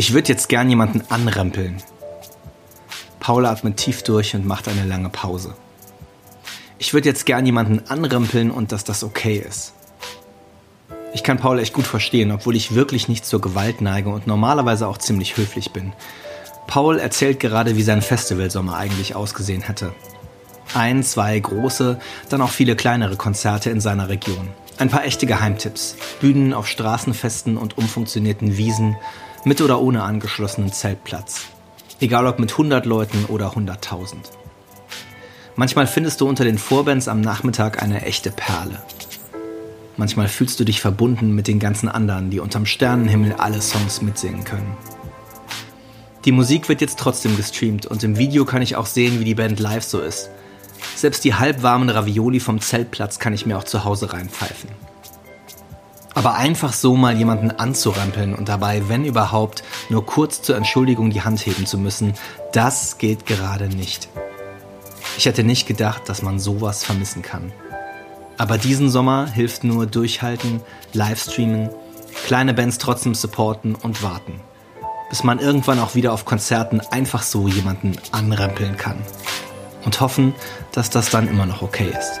Ich würde jetzt gern jemanden anrempeln. Paul atmet tief durch und macht eine lange Pause. Ich würde jetzt gern jemanden anrempeln und dass das okay ist. Ich kann Paul echt gut verstehen, obwohl ich wirklich nicht zur Gewalt neige und normalerweise auch ziemlich höflich bin. Paul erzählt gerade, wie sein Festivalsommer eigentlich ausgesehen hätte. Ein, zwei große, dann auch viele kleinere Konzerte in seiner Region. Ein paar echte Geheimtipps. Bühnen auf Straßenfesten und umfunktionierten Wiesen, mit oder ohne angeschlossenen Zeltplatz. Egal ob mit 100 Leuten oder 100.000. Manchmal findest du unter den Vorbands am Nachmittag eine echte Perle. Manchmal fühlst du dich verbunden mit den ganzen anderen, die unterm Sternenhimmel alle Songs mitsingen können. Die Musik wird jetzt trotzdem gestreamt und im Video kann ich auch sehen, wie die Band live so ist. Selbst die halbwarmen Ravioli vom Zeltplatz kann ich mir auch zu Hause reinpfeifen. Aber einfach so mal jemanden anzurampeln und dabei, wenn überhaupt, nur kurz zur Entschuldigung die Hand heben zu müssen, das geht gerade nicht. Ich hätte nicht gedacht, dass man sowas vermissen kann. Aber diesen Sommer hilft nur durchhalten, Livestreamen, kleine Bands trotzdem supporten und warten. Bis man irgendwann auch wieder auf Konzerten einfach so jemanden anrempeln kann. Und hoffen, dass das dann immer noch okay ist.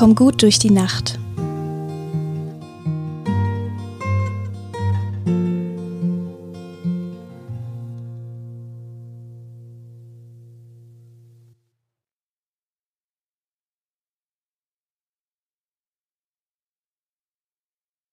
Komm gut durch die Nacht.